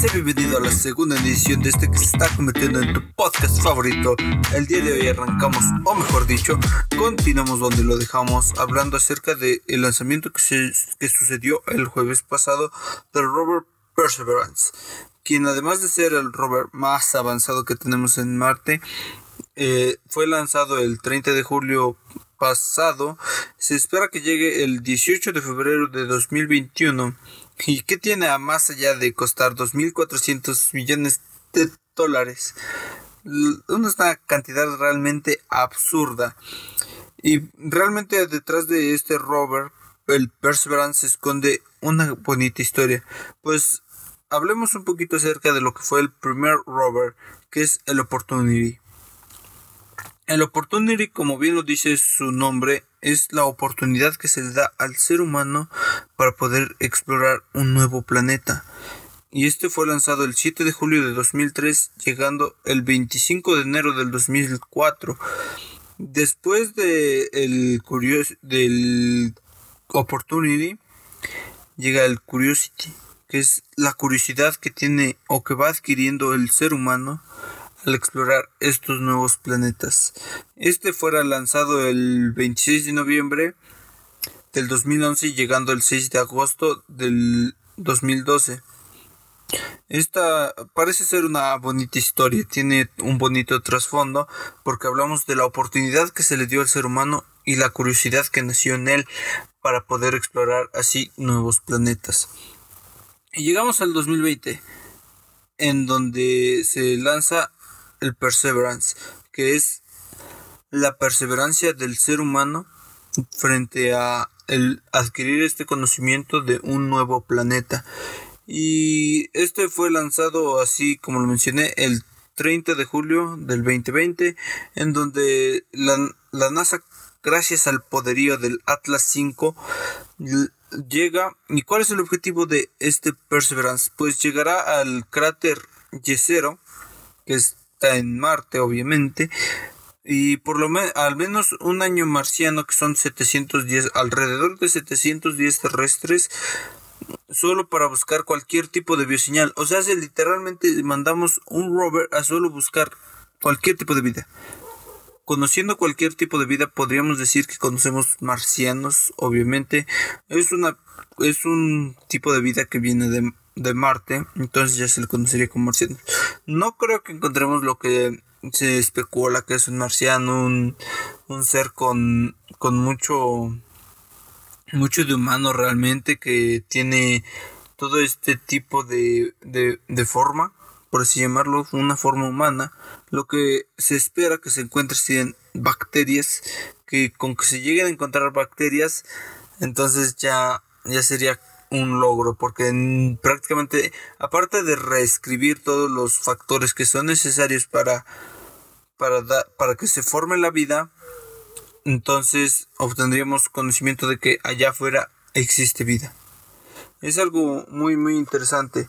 Sé bienvenido a la segunda edición de este que se está convirtiendo en tu podcast favorito. El día de hoy arrancamos, o mejor dicho, continuamos donde lo dejamos, hablando acerca del lanzamiento que, se, que sucedió el jueves pasado del rover Perseverance, quien además de ser el rover más avanzado que tenemos en Marte, eh, fue lanzado el 30 de julio pasado. Se espera que llegue el 18 de febrero de 2021 ¿Y qué tiene a más allá de costar 2.400 millones de dólares? Una cantidad realmente absurda. Y realmente detrás de este rover, el Perseverance, se esconde una bonita historia. Pues hablemos un poquito acerca de lo que fue el primer rover, que es el Opportunity. El Opportunity, como bien lo dice su nombre, es la oportunidad que se le da al ser humano para poder explorar un nuevo planeta. Y este fue lanzado el 7 de julio de 2003, llegando el 25 de enero del 2004. Después de el del Opportunity, llega el Curiosity, que es la curiosidad que tiene o que va adquiriendo el ser humano al explorar estos nuevos planetas. Este fuera lanzado el 26 de noviembre del 2011 llegando el 6 de agosto del 2012. Esta parece ser una bonita historia, tiene un bonito trasfondo porque hablamos de la oportunidad que se le dio al ser humano y la curiosidad que nació en él para poder explorar así nuevos planetas. Y llegamos al 2020, en donde se lanza el Perseverance, que es la perseverancia del ser humano frente a el adquirir este conocimiento de un nuevo planeta. Y este fue lanzado así como lo mencioné el 30 de julio del 2020 en donde la, la NASA gracias al poderío del Atlas 5 llega y cuál es el objetivo de este Perseverance pues llegará al cráter Yesero que es en Marte, obviamente, y por lo menos al menos un año marciano que son 710 alrededor de 710 terrestres solo para buscar cualquier tipo de bioseñal. O sea literalmente mandamos un rover a solo buscar cualquier tipo de vida. Conociendo cualquier tipo de vida podríamos decir que conocemos marcianos obviamente. Es una es un tipo de vida que viene de de Marte, entonces ya se le conocería como marciano. No creo que encontremos lo que se especula que es un marciano, un, un ser con, con mucho, mucho de humano realmente, que tiene todo este tipo de, de, de forma, por así llamarlo, una forma humana. Lo que se espera que se encuentre en bacterias, que con que se lleguen a encontrar bacterias, entonces ya, ya sería un logro porque prácticamente aparte de reescribir todos los factores que son necesarios para para, para que se forme la vida entonces obtendríamos conocimiento de que allá afuera existe vida. Es algo muy muy interesante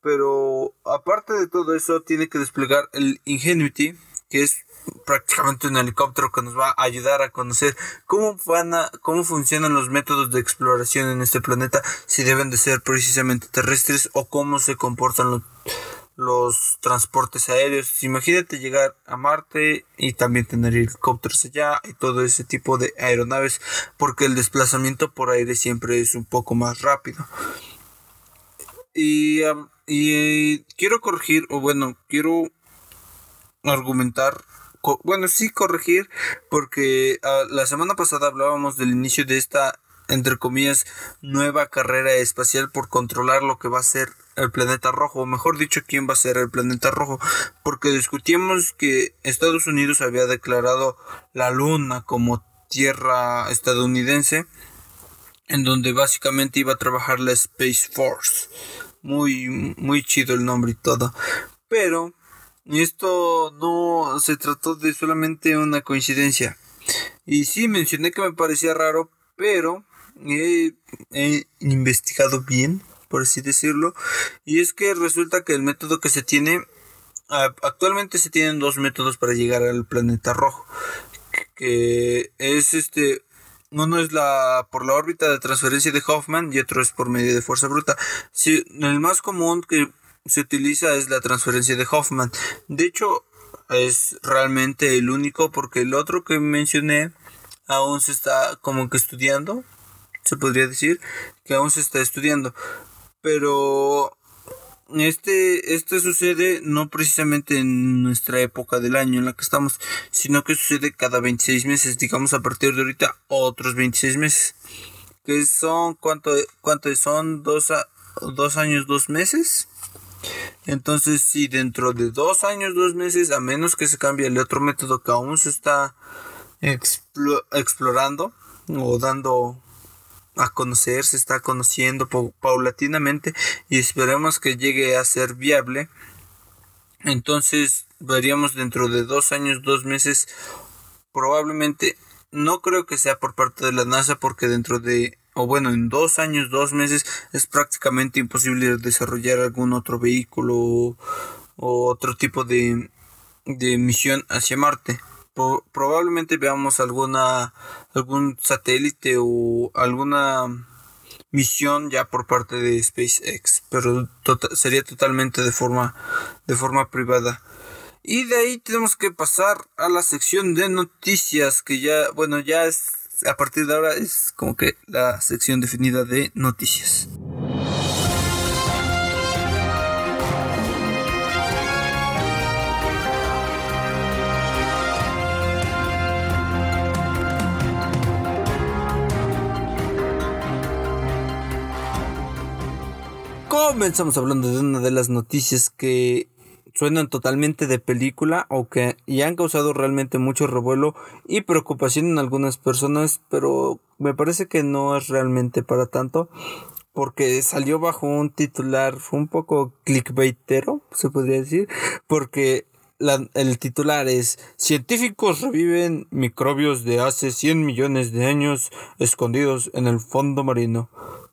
pero aparte de todo eso tiene que desplegar el Ingenuity que es prácticamente un helicóptero que nos va a ayudar a conocer cómo van a, cómo funcionan los métodos de exploración en este planeta, si deben de ser precisamente terrestres o cómo se comportan los, los transportes aéreos. Imagínate llegar a Marte y también tener helicópteros allá y todo ese tipo de aeronaves, porque el desplazamiento por aire siempre es un poco más rápido. Y, y eh, quiero corregir, o bueno, quiero argumentar bueno, sí corregir, porque ah, la semana pasada hablábamos del inicio de esta, entre comillas, nueva carrera espacial por controlar lo que va a ser el planeta rojo, o mejor dicho, quién va a ser el planeta rojo, porque discutíamos que Estados Unidos había declarado la luna como tierra estadounidense, en donde básicamente iba a trabajar la Space Force. Muy, muy chido el nombre y todo. Pero y esto no se trató de solamente una coincidencia. Y sí, mencioné que me parecía raro, pero he, investigado bien, por así decirlo. Y es que resulta que el método que se tiene, actualmente se tienen dos métodos para llegar al planeta rojo. Que es este, uno es la por la órbita de transferencia de Hoffman y otro es por medio de fuerza bruta. Sí, el más común que se utiliza es la transferencia de Hoffman. De hecho, es realmente el único porque el otro que mencioné aún se está como que estudiando, se podría decir que aún se está estudiando. Pero este, este sucede no precisamente en nuestra época del año en la que estamos, sino que sucede cada 26 meses, digamos a partir de ahorita otros 26 meses. Que son, ¿cuánto, cuánto son? Dos, dos años, dos meses. Entonces, si dentro de dos años, dos meses, a menos que se cambie el otro método que aún se está explorando o dando a conocer, se está conociendo paulatinamente y esperemos que llegue a ser viable. Entonces veríamos dentro de dos años, dos meses, probablemente, no creo que sea por parte de la NASA porque dentro de, o bueno, en dos años, dos meses es prácticamente imposible desarrollar algún otro vehículo o, otro tipo de, de misión hacia Marte probablemente veamos alguna algún satélite o alguna misión ya por parte de SpaceX, pero tota-, sería totalmente de forma de forma privada. Y de ahí tenemos que pasar a la sección de noticias que ya, bueno, ya es a partir de ahora es como que la sección definida de noticias. Comenzamos hablando de una de las noticias que suenan totalmente de película o que ya han causado realmente mucho revuelo y preocupación en algunas personas, pero me parece que no es realmente para tanto porque salió bajo un titular un poco clickbaitero, se podría decir, porque el titular es Científicos reviven microbios de hace 100 millones de años escondidos en el fondo marino.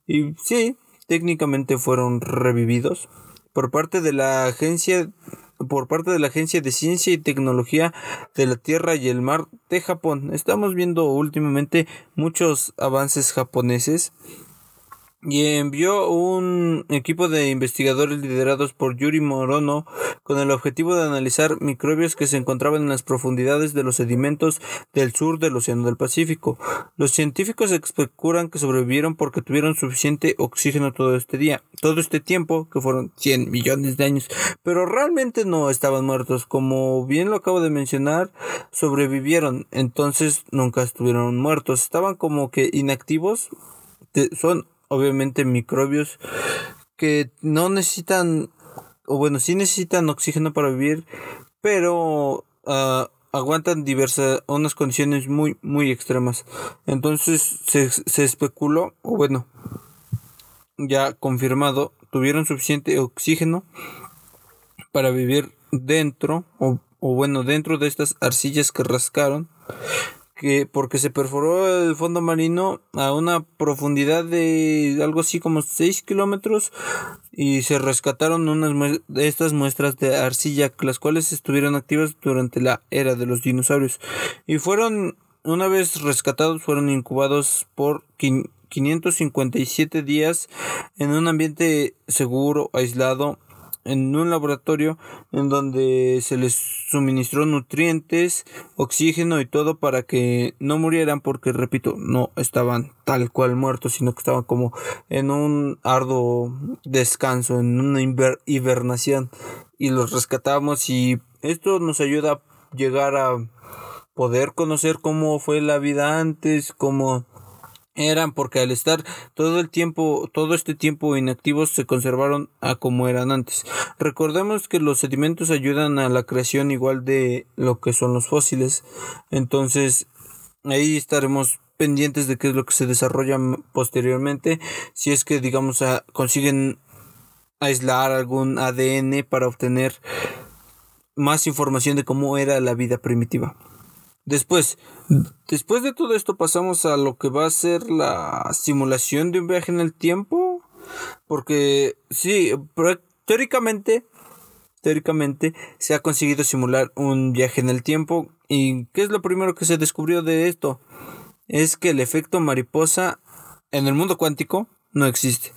Y sí, técnicamente fueron revividos por parte de la agencia por parte de la Agencia de Ciencia y Tecnología de la Tierra y el Mar de Japón. Estamos viendo últimamente muchos avances japoneses y envió un equipo de investigadores liderados por Yuri Morono con el objetivo de analizar microbios que se encontraban en las profundidades de los sedimentos del sur del Océano del Pacífico. Los científicos especulan que sobrevivieron porque tuvieron suficiente oxígeno todo este día, todo este tiempo, que fueron 100 millones de años, pero realmente no estaban muertos. Como bien lo acabo de mencionar, sobrevivieron, entonces nunca estuvieron muertos, estaban como que inactivos, son obviamente microbios que no necesitan, o bueno, sí necesitan oxígeno para vivir, pero uh, aguantan diversas, unas condiciones muy, muy extremas. Entonces se, especuló, o bueno, ya confirmado, tuvieron suficiente oxígeno para vivir dentro, o bueno, dentro de estas arcillas que rascaron que porque se perforó el fondo marino a una profundidad de algo así como 6 kilómetros y se rescataron unas de estas muestras de arcilla las cuales estuvieron activas durante la era de los dinosaurios. Y fueron una vez rescatados fueron incubados por 557 días en un ambiente seguro aislado en un laboratorio en donde se les suministró nutrientes, oxígeno y todo para que no murieran porque repito, no estaban tal cual muertos, sino que estaban como en un arduo descanso, en una hibernación. Y los rescatamos y esto nos ayuda a llegar a poder conocer cómo fue la vida antes, cómo eran porque al estar todo el tiempo, todo este tiempo inactivos se conservaron a como eran antes. Recordemos que los sedimentos ayudan a la creación igual de lo que son los fósiles. Entonces, ahí estaremos pendientes de qué es lo que se desarrolla posteriormente. Si es que, digamos, consiguen aislar algún ADN para obtener más información de cómo era la vida primitiva. Después, después de todo esto pasamos a lo que va a ser la simulación de un viaje en el tiempo. Porque sí, teóricamente, teóricamente se ha conseguido simular un viaje en el tiempo. ¿Y qué es lo primero que se descubrió de esto? Es que el efecto mariposa en el mundo cuántico no existe.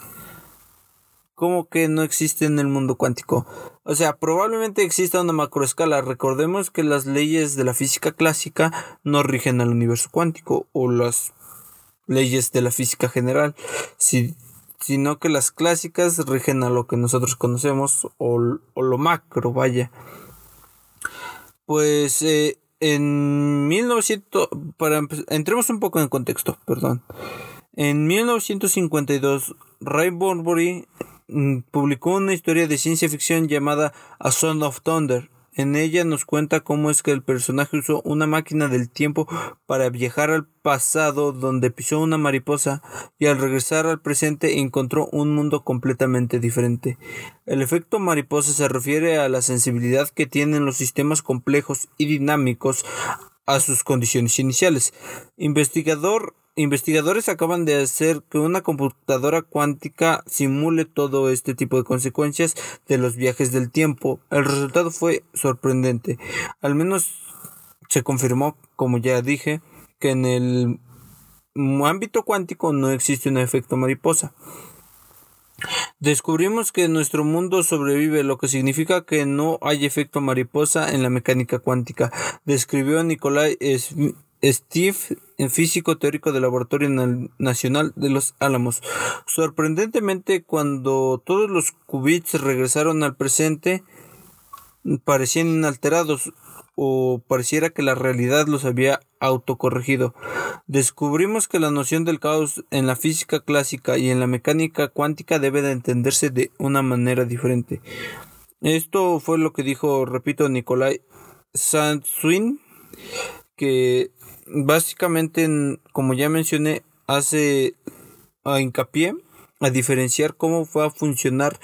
Como que no existe en el mundo cuántico. O sea, probablemente exista una macroescala. Recordemos que las leyes de la física clásica no rigen al universo cuántico o las leyes de la física general, sino que las clásicas rigen a lo que nosotros conocemos o, lo macro, vaya. Pues eh, en 1900, para entremos un poco en contexto, perdón. En 1952, Ray Bradbury publicó una historia de ciencia ficción llamada A Son of Thunder. En ella nos cuenta cómo es que el personaje usó una máquina del tiempo para viajar al pasado donde pisó una mariposa y al regresar al presente encontró un mundo completamente diferente. El efecto mariposa se refiere a la sensibilidad que tienen los sistemas complejos y dinámicos a sus condiciones iniciales. Investigador investigadores acaban de hacer que una computadora cuántica simule todo este tipo de consecuencias de los viajes del tiempo. El resultado fue sorprendente. Al menos se confirmó, como ya dije, que en el ámbito cuántico no existe un efecto mariposa. Descubrimos que nuestro mundo sobrevive, lo que significa que no hay efecto mariposa en la mecánica cuántica, describió Nikolai Steve, físico teórico del Laboratorio Nacional de los Álamos. Sorprendentemente, cuando todos los qubits regresaron al presente, parecían inalterados o pareciera que la realidad los había autocorregido. Descubrimos que la noción del caos en la física clásica y en la mecánica cuántica debe de entenderse de una manera diferente. Esto fue lo que dijo, repito, Nikolai Sanswin, que básicamente, como ya mencioné, hace a hincapié a diferenciar cómo va a funcionar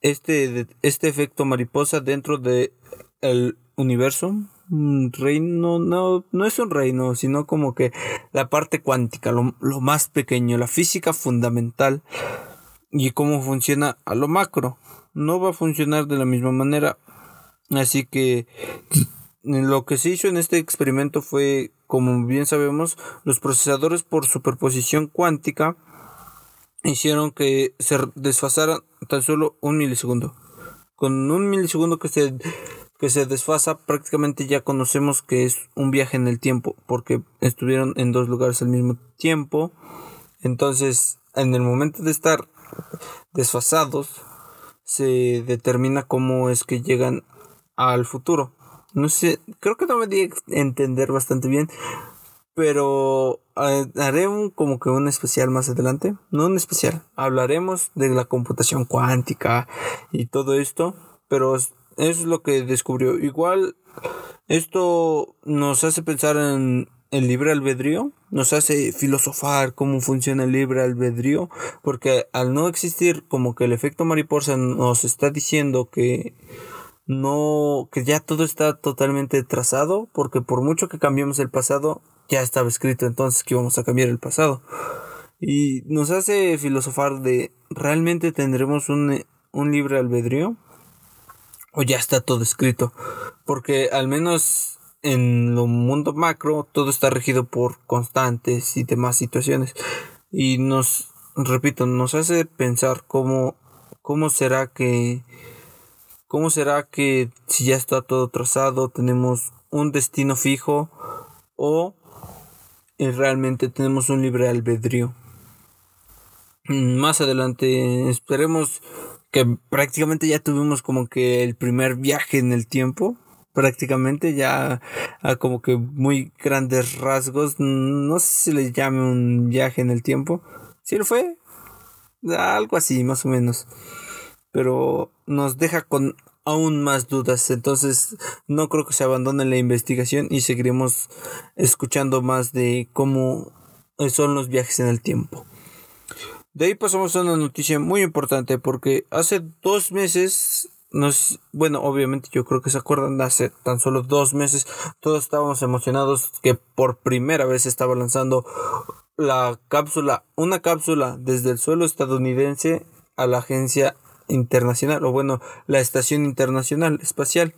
este, este efecto mariposa dentro del el universo. Un reino, no, no es un reino, sino como que la parte cuántica, lo, lo más pequeño, la física fundamental y cómo funciona a lo macro. No va a funcionar de la misma manera. Así que lo que se hizo en este experimento fue, como bien sabemos, los procesadores por superposición cuántica hicieron que se desfasara tan solo un milisegundo. Con un milisegundo que se, que se desfasa, prácticamente ya conocemos que es un viaje en el tiempo, porque estuvieron en dos lugares al mismo tiempo. Entonces, en el momento de estar desfasados, se determina cómo es que llegan al futuro. No sé, creo que no me di entender bastante bien. Pero eh, haré un como que un especial más adelante. No un especial. Hablaremos de la computación cuántica y todo esto. Pero eso es lo que descubrió. Igual esto nos hace pensar en el libre albedrío. Nos hace filosofar cómo funciona el libre albedrío. Porque al no existir como que el efecto mariposa nos está diciendo que no, que ya todo está totalmente trazado, porque por mucho que cambiemos el pasado, ya estaba escrito entonces que íbamos a cambiar el pasado. Y nos hace filosofar de, ¿realmente tendremos un, un libre albedrío? ¿O ya está todo escrito? Porque al menos en lo mundo macro todo está regido por constantes y demás situaciones. Y nos, repito, nos hace pensar cómo, cómo será que ¿Cómo será que si ya está todo trazado tenemos un destino fijo o eh, realmente tenemos un libre albedrío? Mm, más adelante esperemos que prácticamente ya tuvimos como que el primer viaje en el tiempo prácticamente ya a como que muy grandes rasgos. No sé si se le llame un viaje en el tiempo. Si lo fue algo así más o menos pero nos deja con aún más dudas. Entonces no creo que se abandone la investigación y seguiremos escuchando más de cómo son los viajes en el tiempo. De ahí pasamos a una noticia muy importante porque hace dos meses nos, bueno, obviamente yo creo que se acuerdan, hace tan solo dos meses todos estábamos emocionados que por primera vez estaba lanzando la cápsula, una cápsula desde el suelo estadounidense a la agencia internacional, o bueno, la Estación Internacional Espacial,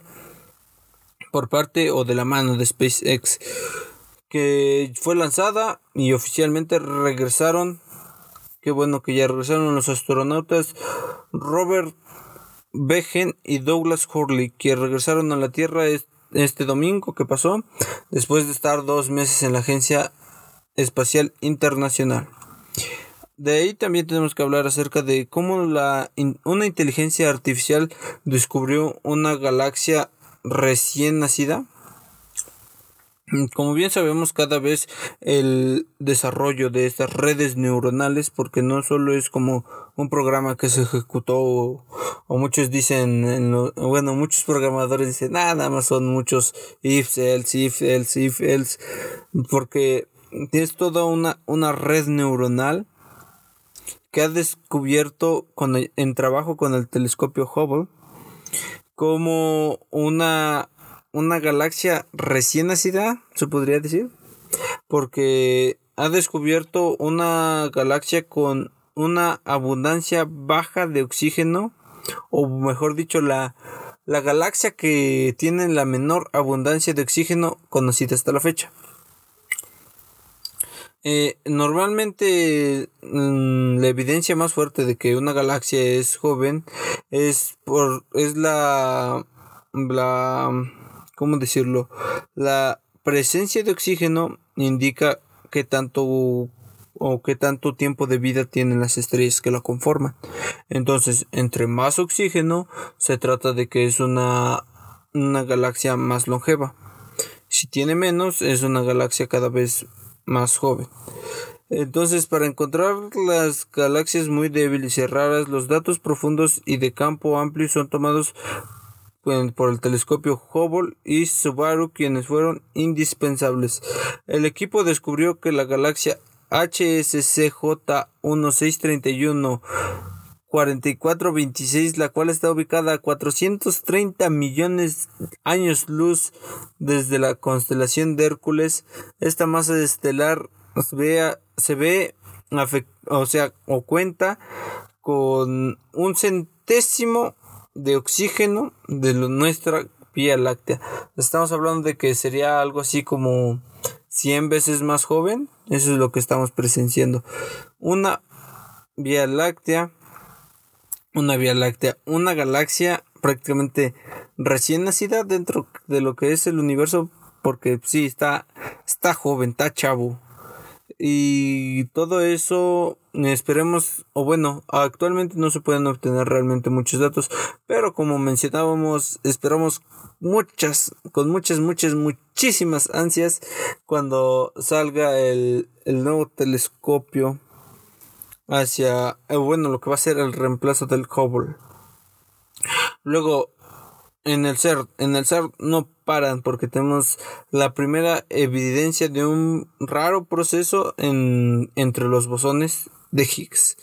por parte o de la mano de SpaceX, que fue lanzada y oficialmente regresaron qué bueno que ya regresaron los astronautas Robert Bejen y Douglas Hurley, que regresaron a la Tierra este domingo que pasó, después de estar dos meses en la Agencia Espacial Internacional. De ahí también tenemos que hablar acerca de cómo la una inteligencia artificial descubrió una galaxia recién nacida. Como bien sabemos, cada vez el desarrollo de estas redes neuronales, porque no solo es como un programa que se ejecutó, o, muchos dicen, en bueno, muchos programadores dicen, nada más son muchos ifs, else, if, else, if, else, porque es toda una, una red neuronal que ha descubierto con en trabajo con el telescopio Hubble como una, una galaxia recién nacida, se podría decir, porque ha descubierto una galaxia con una abundancia baja de oxígeno, o mejor dicho, la, la galaxia que tiene la menor abundancia de oxígeno conocida hasta la fecha. Eh, normalmente mm, la evidencia más fuerte de que una galaxia es joven es por es la la cómo decirlo la presencia de oxígeno indica que tanto o qué tanto tiempo de vida tienen las estrellas que la conforman. Entonces, entre más oxígeno, se trata de que es una, una galaxia más longeva. Si tiene menos, es una galaxia cada vez más joven. Entonces, para encontrar las galaxias muy débiles y raras, los datos profundos y de campo amplio son tomados por el telescopio Hubble y Subaru, quienes fueron indispensables. El equipo descubrió que la galaxia HSCJ 1631 4426, la cual está ubicada a 430 millones años luz desde la constelación de Hércules. Esta masa estelar se ve, se o sea, o cuenta con un centésimo de oxígeno de nuestra Vía Láctea. Estamos hablando de que sería algo así como 100 veces más joven. Eso es lo que estamos presenciando. Una Vía Láctea una Vía Láctea, una galaxia prácticamente recién nacida dentro de lo que es el universo, porque sí, está, está joven, está chavo. Y todo eso esperemos, o bueno, actualmente no se pueden obtener realmente muchos datos, pero como mencionábamos, esperamos muchas, con muchas, muchas, muchísimas ansias cuando salga el, el nuevo telescopio hacia, eh, bueno, lo que va a ser el reemplazo del Hubble. Luego, en el CERN, en el CERN no paran porque tenemos la primera evidencia de un raro proceso en, entre los bosones de Higgs.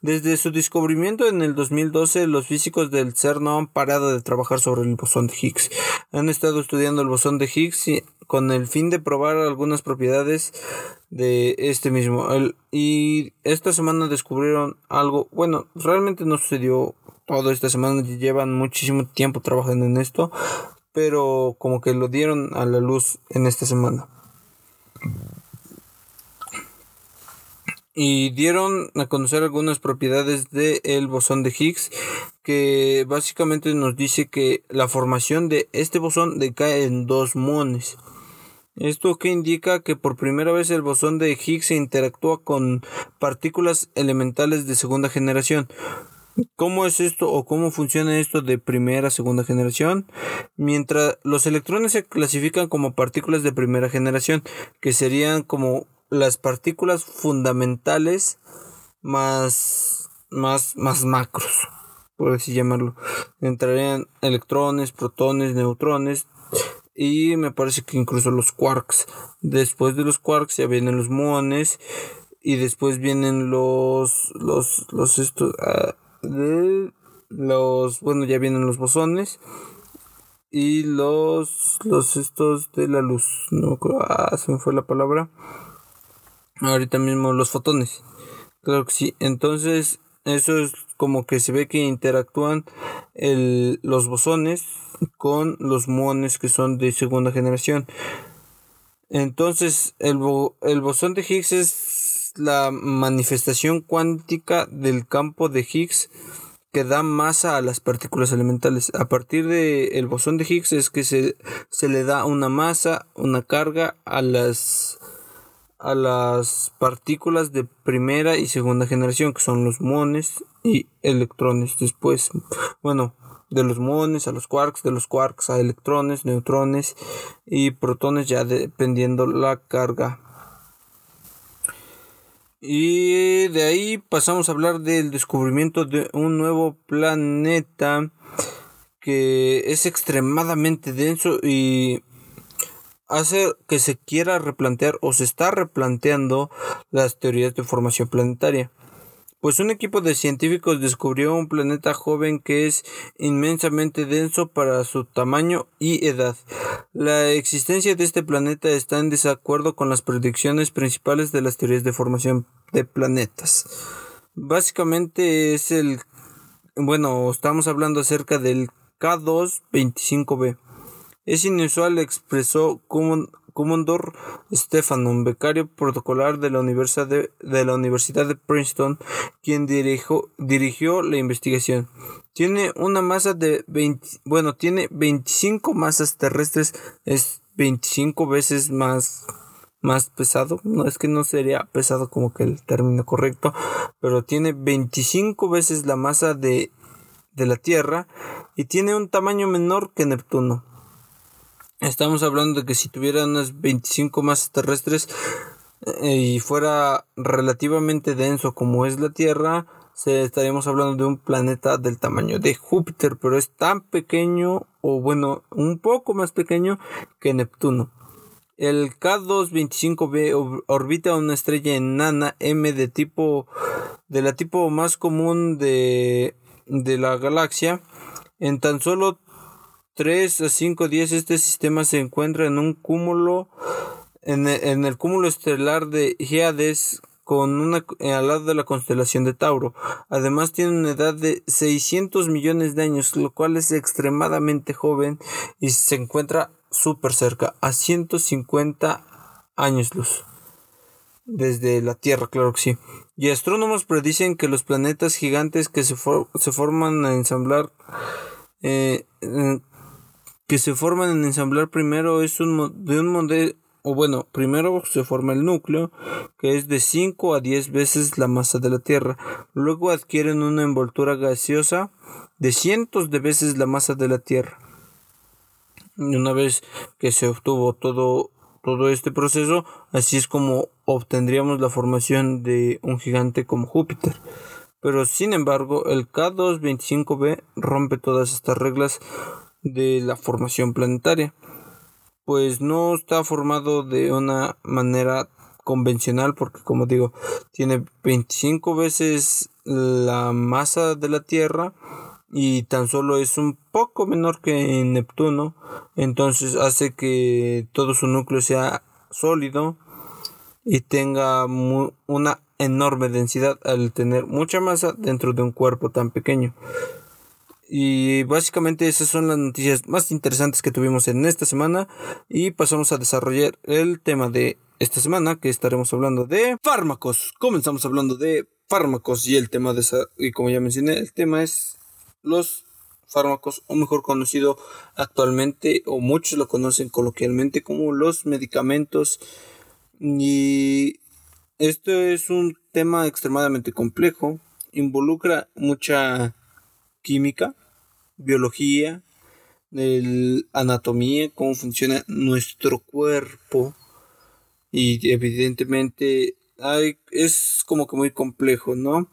Desde su descubrimiento en el 2012, los físicos del CERN no han parado de trabajar sobre el bosón de Higgs. Han estado estudiando el bosón de Higgs con el fin de probar algunas propiedades de este mismo. y esta semana descubrieron algo, bueno, realmente no sucedió todo esta semana, llevan muchísimo tiempo trabajando en esto, pero como que lo dieron a la luz en esta semana. Y dieron a conocer algunas propiedades del bosón de Higgs que básicamente nos dice que la formación de este bosón decae en dos muones. Esto que indica que por primera vez el bosón de Higgs interactúa con partículas elementales de segunda generación. ¿Cómo es esto o cómo funciona esto de primera segunda generación? Mientras los electrones se clasifican como partículas de primera generación, que serían como las partículas fundamentales más, más, más macros, por así llamarlo. Entrarían electrones, protones, neutrones, y me parece que incluso los quarks. Después de los quarks ya vienen los muones y después vienen los los los estos ah, los bueno ya vienen los bosones y los los estos de la luz no ah, se me fue la palabra ahorita mismo los fotones claro que sí entonces eso es como que se ve que interactúan el, los bosones con los muones que son de segunda generación. Entonces, el, el bosón de Higgs es la manifestación cuántica del campo de Higgs que da masa a las partículas elementales. A partir del bosón de Higgs es que se, se le da una masa, una carga a las a las partículas de primera y segunda generación, que son los muones y electrones. Después, bueno, de los muones a los quarks, de los quarks a electrones, neutrones y protones, ya dependiendo la carga. Y de ahí pasamos a hablar del descubrimiento de un nuevo planeta que es extremadamente denso y hace que se quiera replantear o se está replanteando las teorías de formación planetaria. Pues un equipo de científicos descubrió un planeta joven que es inmensamente denso para su tamaño y edad. La existencia de este planeta está en desacuerdo con las predicciones principales de las teorías de formación de planetas. Básicamente es el bueno, estamos hablando acerca del K225b. Es inusual, expresó Commodore Stefano, un becario protocolar de la Universidad de, la Universidad de Princeton, quien dirigió, dirigió la investigación. Tiene una masa de 20, bueno, tiene 25 masas terrestres, es 25 veces más más pesado, no es que no sería pesado como que el término correcto, pero tiene 25 veces la masa de, de la Tierra y tiene un tamaño menor que Neptuno. Estamos hablando de que si tuviera unas 25 masas terrestres eh, y fuera relativamente denso como es la Tierra, se estaríamos hablando de un planeta del tamaño de Júpiter, pero es tan pequeño o bueno, un poco más pequeño que Neptuno. El K225b orbita una estrella enana M de tipo de la tipo más común de, de la galaxia. En tan solo 3 a 5 días este sistema se encuentra en un cúmulo en el, cúmulo estelar de Hyades con una al lado de la constelación de Tauro. Además tiene una edad de 600 millones de años, lo cual es extremadamente joven y se encuentra súper cerca, a 150 años luz. Desde la Tierra, claro que sí. Y astrónomos predicen que los planetas gigantes que se, se forman a ensamblar eh, que se forman en ensamblar primero es un de un modelo o bueno, primero se forma el núcleo, que es de 5 a 10 veces la masa de la Tierra. Luego adquieren una envoltura gaseosa de cientos de veces la masa de la Tierra. Y una vez que se obtuvo todo, todo este proceso, así es como obtendríamos la formación de un gigante como Júpiter. Pero sin embargo, el K225b rompe todas estas reglas de la formación planetaria, pues no está formado de una manera convencional porque como digo tiene 25 veces la masa de la Tierra y tan solo es un poco menor que Neptuno. Entonces hace que todo su núcleo sea sólido y tenga una enorme densidad al tener mucha masa dentro de un cuerpo tan pequeño y básicamente esas son las noticias más interesantes que tuvimos en esta semana. Y pasamos a desarrollar el tema de esta semana, que estaremos hablando de fármacos. Comenzamos hablando de fármacos y el tema de esa, y como ya mencioné, el tema es los fármacos, o mejor conocido actualmente, o muchos lo conocen coloquialmente como los medicamentos. Y esto es un tema extremadamente complejo, involucra mucha química, biología, anatomía, cómo funciona nuestro cuerpo. Y evidentemente hay, es como que muy complejo, ¿no?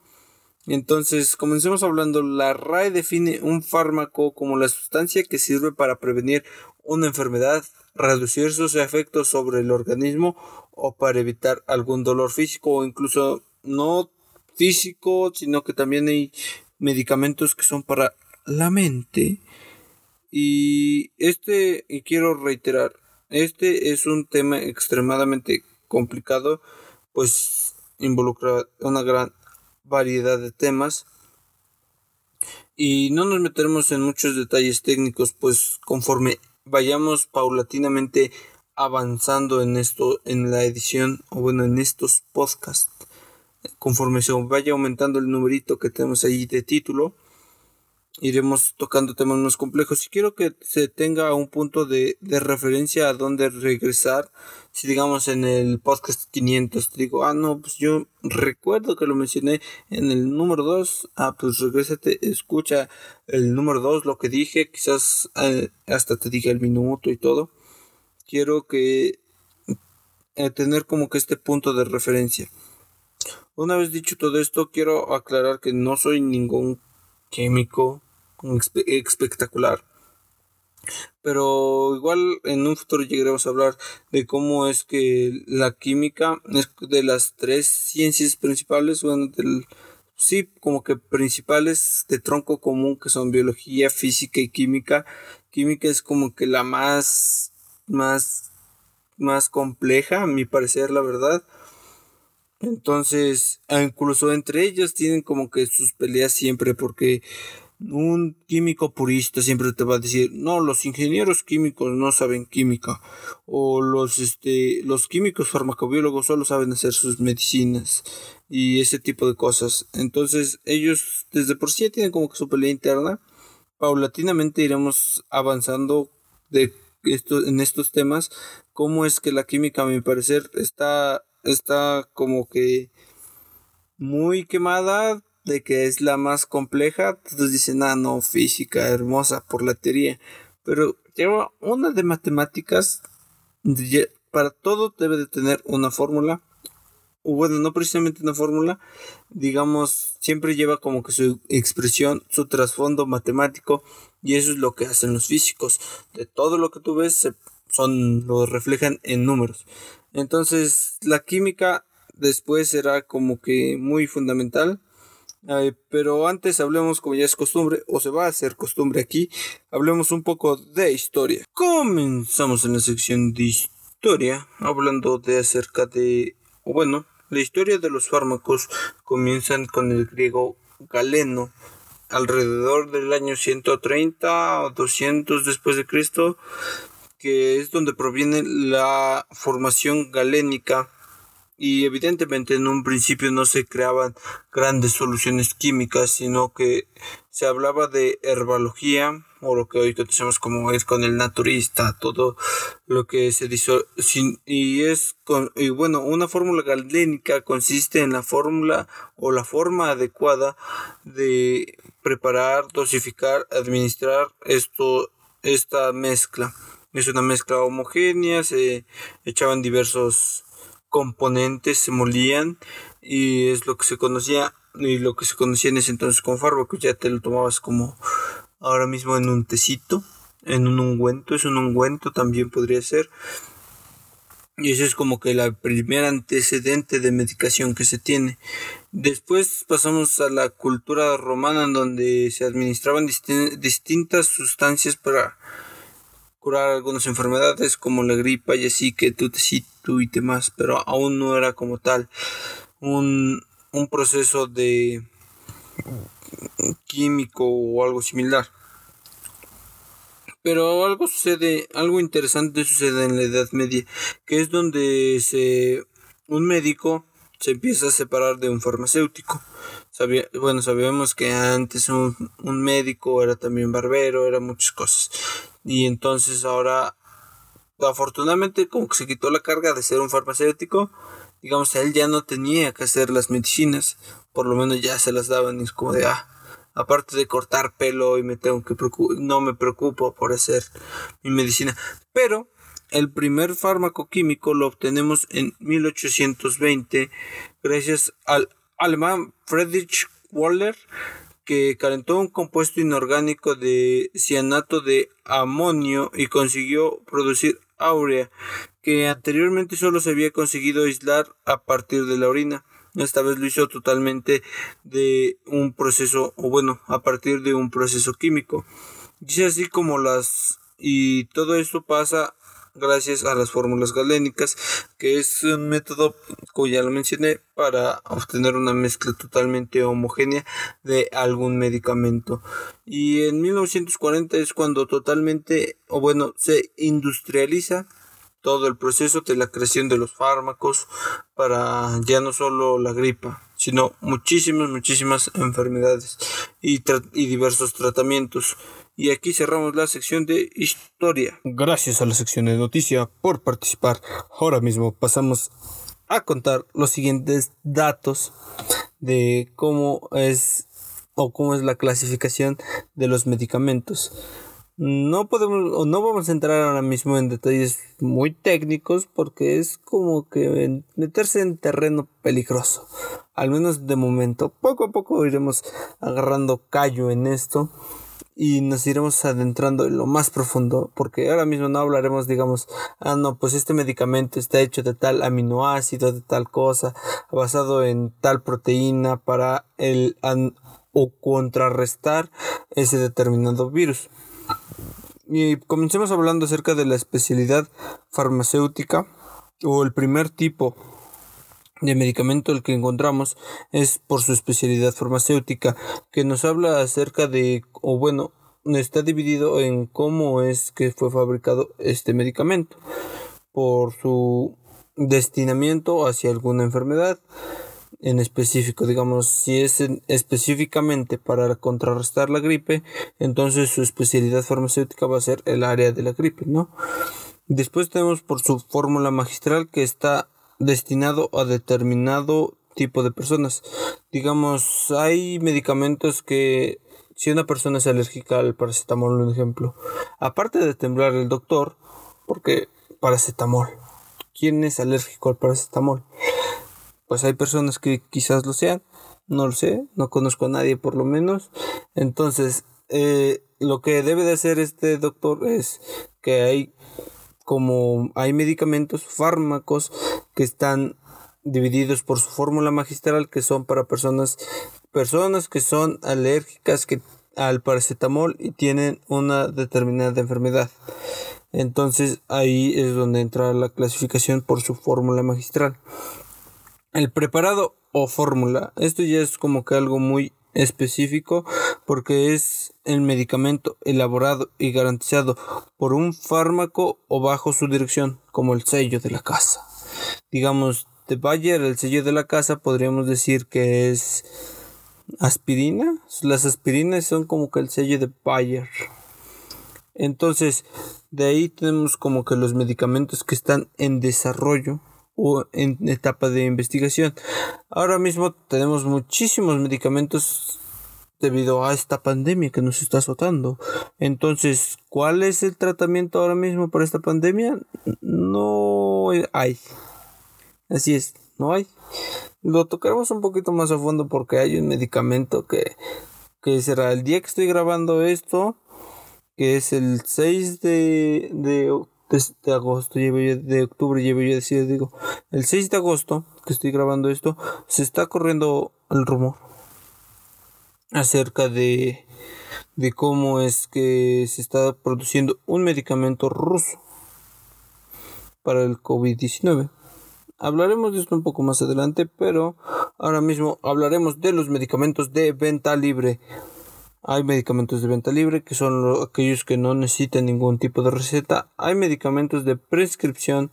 Entonces, comencemos hablando. La RAE define un fármaco como la sustancia que sirve para prevenir una enfermedad, reducir sus efectos sobre el organismo o para evitar algún dolor físico o incluso no físico, sino que también hay medicamentos que son para la mente. Y este, y quiero reiterar, este es un tema extremadamente complicado, pues involucra una gran variedad de temas. Y no nos meteremos en muchos detalles técnicos, pues conforme vayamos paulatinamente avanzando en esto, en la edición, o bueno, en estos podcasts, conforme se vaya aumentando el numerito que tenemos ahí de título, iremos tocando temas más complejos. Y quiero que se tenga un punto de, de referencia a dónde regresar. Si digamos en el podcast 500 digo, ah, no, pues yo recuerdo que lo mencioné en el número 2. Ah, pues regrésate, escucha el número 2, lo que dije, quizás eh, hasta te diga el minuto y todo. Quiero que eh, tener como que este punto de referencia. Una vez dicho todo esto, quiero aclarar que no soy ningún químico espectacular. Pero igual en un futuro llegaremos a hablar de cómo es que la química es de las tres ciencias principales, bueno, del, sí, como que principales de tronco común que son biología, física y química. Química es como que la más, más, más compleja, a mi parecer, la verdad. Entonces, incluso entre ellos tienen como que sus peleas siempre porque un químico purista siempre te va a decir, no, los ingenieros químicos no saben química, o los, este, los químicos farmacobiólogos solo saben hacer sus medicinas y ese tipo de cosas. Entonces ellos desde por sí tienen como que su pelea interna. Paulatinamente iremos avanzando de en estos temas. Cómo es que la química, a mi parecer, está, está como que muy quemada de que es la más compleja, todos dicen, ah, no, física, hermosa por la teoría. Pero lleva una de matemáticas, para todo debe de tener una fórmula. O bueno, no precisamente una fórmula, digamos, siempre lleva como que su expresión, su trasfondo matemático, y eso es lo que hacen los físicos. De todo lo que tú ves, son, lo reflejan en números. Entonces, la química después será como que muy fundamental. Pero antes hablemos, como ya es costumbre, o se va a hacer costumbre aquí, hablemos un poco de historia. Comenzamos en la sección de historia, hablando de acerca de, bueno, la historia de los fármacos. Comienzan con el griego galeno, alrededor del año 130 o 200 después de Cristo, que es donde proviene la formación galénica y evidentemente en un principio no se creaban grandes soluciones químicas, sino que se hablaba de herbalogía o lo que hoy conocemos como es con el naturista, todo lo que se dice y es con y bueno, una fórmula galénica consiste en la fórmula o la forma adecuada de preparar, dosificar, administrar esto esta mezcla. Es una mezcla homogénea, se echaban diversos componentes se molían y es lo que se conocía y lo que se conocía en ese entonces con fármaco ya te lo tomabas como ahora mismo en un tecito en un ungüento es un ungüento también podría ser. Y eso es como que la primer antecedente de medicación que se tiene. Después pasamos a la cultura romana en donde se administraban distintas sustancias para curar algunas enfermedades como la gripa y así que tú, tú y demás, pero aún no era como tal un, un proceso de químico o algo similar. Pero algo sucede, algo interesante sucede en la Edad Media, que es donde se un médico se empieza a separar de un farmacéutico. Bueno, sabemos que antes un, un médico era también barbero, era muchas cosas. Y entonces ahora, afortunadamente, como que se quitó la carga de ser un farmacéutico, digamos, él ya no tenía que hacer las medicinas, por lo menos ya se las daban, y es como de, ah, aparte de cortar pelo y me tengo que no me preocupo por hacer mi medicina. Pero el primer fármaco químico lo obtenemos en 1820 gracias al alemán Friedrich Waller que calentó un compuesto inorgánico de cianato de amonio y consiguió producir áurea, que anteriormente solo se había conseguido aislar a partir de la orina. Esta vez lo hizo totalmente de un proceso, o bueno, a partir de un proceso químico. Dice así como las... Y todo esto pasa gracias a las fórmulas galénicas, que es un método, como ya lo mencioné, para obtener una mezcla totalmente homogénea de algún medicamento. Y en 1940 es cuando totalmente, o bueno, se industrializa todo el proceso de la creación de los fármacos para ya no solo la gripa, sino muchísimas, muchísimas enfermedades y, y diversos tratamientos. Y aquí cerramos la sección de historia. Gracias a la sección de noticia por participar. Ahora mismo pasamos a contar los siguientes datos de cómo es o cómo es la clasificación de los medicamentos. No podemos o no vamos a entrar ahora mismo en detalles muy técnicos porque es como que meterse en terreno peligroso. Al menos de momento. Poco a poco iremos agarrando callo en esto y nos iremos adentrando en lo más profundo porque ahora mismo no hablaremos digamos ah no pues este medicamento está hecho de tal aminoácido de tal cosa basado en tal proteína para el o contrarrestar ese determinado virus y comencemos hablando acerca de la especialidad farmacéutica o el primer tipo de medicamento el que encontramos es por su especialidad farmacéutica que nos habla acerca de o bueno está dividido en cómo es que fue fabricado este medicamento por su destinamiento hacia alguna enfermedad en específico, digamos, si es específicamente para contrarrestar la gripe, entonces su especialidad farmacéutica va a ser el área de la gripe, ¿no? Después tenemos por su fórmula magistral que está destinado a determinado tipo de personas. Digamos, hay medicamentos que si una persona es alérgica al paracetamol, un ejemplo, aparte de temblar el doctor, porque paracetamol, ¿quién es alérgico al paracetamol? Pues hay personas que quizás lo sean, no lo sé, no conozco a nadie por lo menos. Entonces, eh, lo que debe de hacer este doctor es que hay como hay medicamentos, fármacos que están divididos por su fórmula magistral que son para personas personas que son alérgicas que al paracetamol y tienen una determinada enfermedad. Entonces ahí es donde entra la clasificación por su fórmula magistral. El preparado o fórmula, esto ya es como que algo muy específico porque es el medicamento elaborado y garantizado por un fármaco o bajo su dirección, como el sello de la casa. Digamos, de Bayer, el sello de la casa, podríamos decir que es aspirina. Las aspirinas son como que el sello de Bayer. Entonces, de ahí tenemos como que los medicamentos que están en desarrollo o en etapa de investigación. Ahora mismo tenemos muchísimos medicamentos debido a esta pandemia que nos está azotando. Entonces, ¿cuál es el tratamiento ahora mismo para esta pandemia? No hay. Así es, no hay. Lo tocaremos un poquito más a fondo porque hay un medicamento que, que será el día que estoy grabando esto, que es el 6 de, de de, agosto, llevo de octubre, llevo yo decir, digo, el 6 de agosto que estoy grabando esto, se está corriendo el rumor acerca de, de cómo es que se está produciendo un medicamento ruso para el COVID-19. Hablaremos de esto un poco más adelante, pero ahora mismo hablaremos de los medicamentos de venta libre hay medicamentos de venta libre, que son aquellos que no necesitan ningún tipo de receta. Hay medicamentos de prescripción,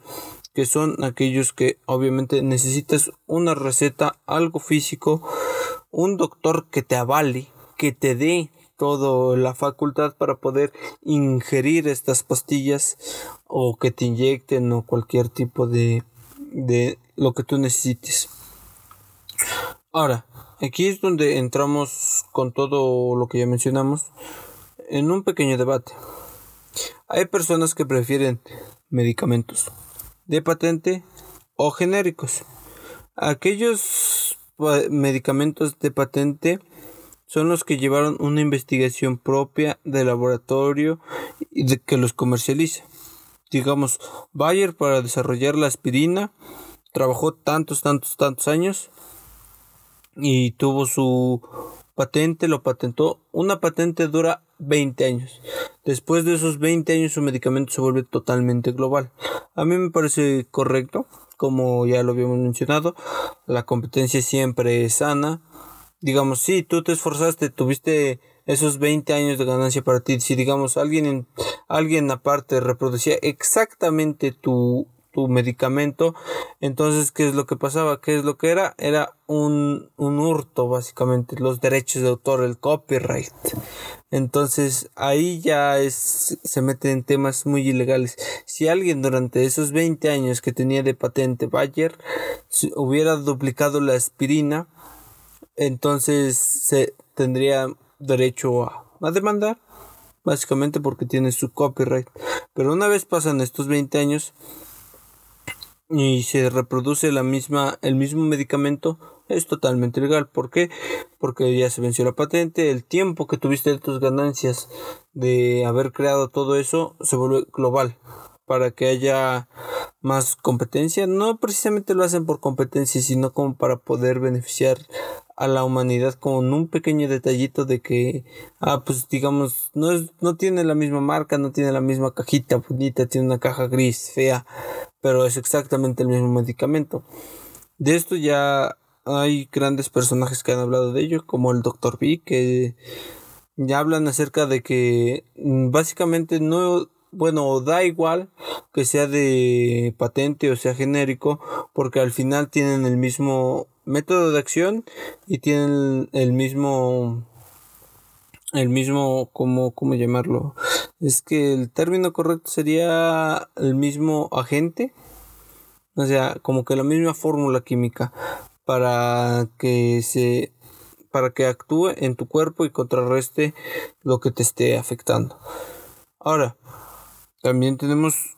que son aquellos que obviamente necesitas una receta, algo físico, un doctor que te avale, que te dé toda la facultad para poder ingerir estas pastillas o que te inyecten o cualquier tipo de, de lo que tú necesites. Ahora, Aquí es donde entramos con todo lo que ya mencionamos en un pequeño debate. Hay personas que prefieren medicamentos de patente o genéricos. Aquellos medicamentos de patente son los que llevaron una investigación propia de laboratorio y de que los comercializa. Digamos, Bayer para desarrollar la aspirina trabajó tantos, tantos, tantos años y tuvo su patente, lo patentó. Una patente dura 20 años. Después de esos 20 años su medicamento se vuelve totalmente global. A mí me parece correcto, como ya lo habíamos mencionado, la competencia siempre es sana. Digamos, si tú te esforzaste, tuviste esos 20 años de ganancia para ti. Si digamos alguien alguien aparte reproducía exactamente tu tu medicamento. Entonces, ¿qué es lo que pasaba? ¿Qué es lo que era? Era un, un hurto, básicamente, los derechos de autor, el copyright. Entonces, ahí ya es, se meten en temas muy ilegales. Si alguien durante esos 20 años que tenía de patente Bayer hubiera duplicado la aspirina, entonces se tendría derecho a, demandar básicamente porque tiene su copyright. Pero una vez pasan estos 20 años, y se reproduce la misma, el mismo medicamento, es totalmente legal. ¿Por qué? Porque ya se venció la patente, el tiempo que tuviste de tus ganancias de haber creado todo eso se vuelve global para que haya más competencia. No precisamente lo hacen por competencia, sino como para poder beneficiar a la humanidad con un pequeño detallito de que, ah, pues digamos, no, es, no tiene la misma marca, no tiene la misma cajita bonita, tiene una caja gris, fea, pero es exactamente el mismo medicamento. De esto ya hay grandes personajes que han hablado de ello, como el Dr. B, que ya hablan acerca de que mm, básicamente no, bueno, da igual que sea de patente o sea genérico, porque al final tienen el mismo método de acción y tienen el mismo el mismo como cómo llamarlo es que el término correcto sería el mismo agente o sea como que la misma fórmula química para que se para que actúe en tu cuerpo y contrarreste lo que te esté afectando. Ahora también tenemos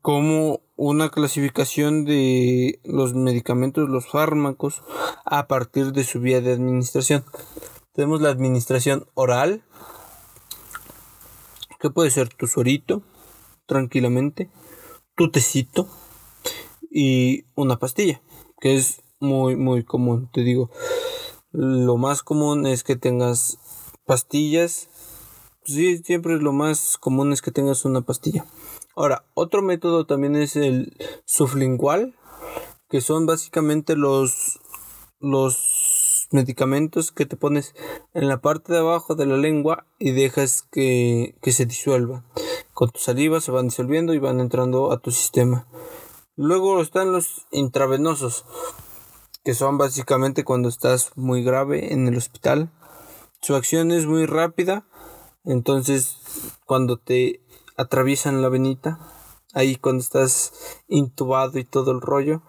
como una clasificación de los medicamentos, los fármacos, a partir de su vía de administración. Tenemos la administración oral, que puede ser tu suerito, tranquilamente, tu tecito y una pastilla, que es muy, muy común. Te digo, lo más común es que tengas pastillas. Sí, siempre lo más común es que tengas una pastilla. Ahora, otro método también es el sublingual, que son básicamente los, los medicamentos que te pones en la parte de abajo de la lengua y dejas que, que se disuelva. Con tu saliva se van disolviendo y van entrando a tu sistema. Luego están los intravenosos, que son básicamente cuando estás muy grave en el hospital. Su acción es muy rápida, entonces cuando te atraviesan la venita, ahí cuando estás intubado y todo el rollo.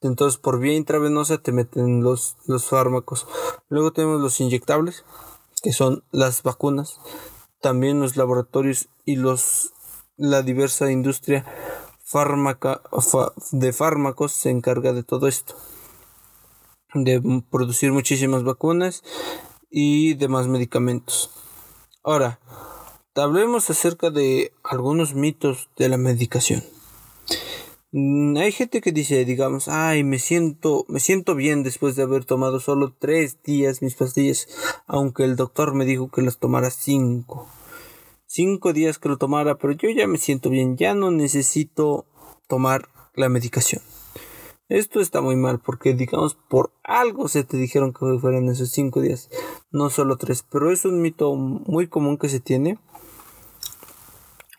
Entonces por vía intravenosa te meten los, los fármacos. Luego tenemos los inyectables, que son las vacunas. También los laboratorios y los la diversa industria fármaca, de fármacos se encarga de todo esto. De producir muchísimas vacunas y demás medicamentos. Ahora, hablemos acerca de algunos mitos de la medicación. Mm, hay gente que dice, digamos, ay, me siento, me siento bien después de haber tomado solo tres días mis pastillas, aunque el doctor me dijo que las tomara cinco. Cinco días que lo tomara, pero yo ya me siento bien, ya no necesito tomar la medicación. Esto está muy mal porque, digamos, por algo se te dijeron que fueran esos cinco días, no solo tres, pero es un mito muy común que se tiene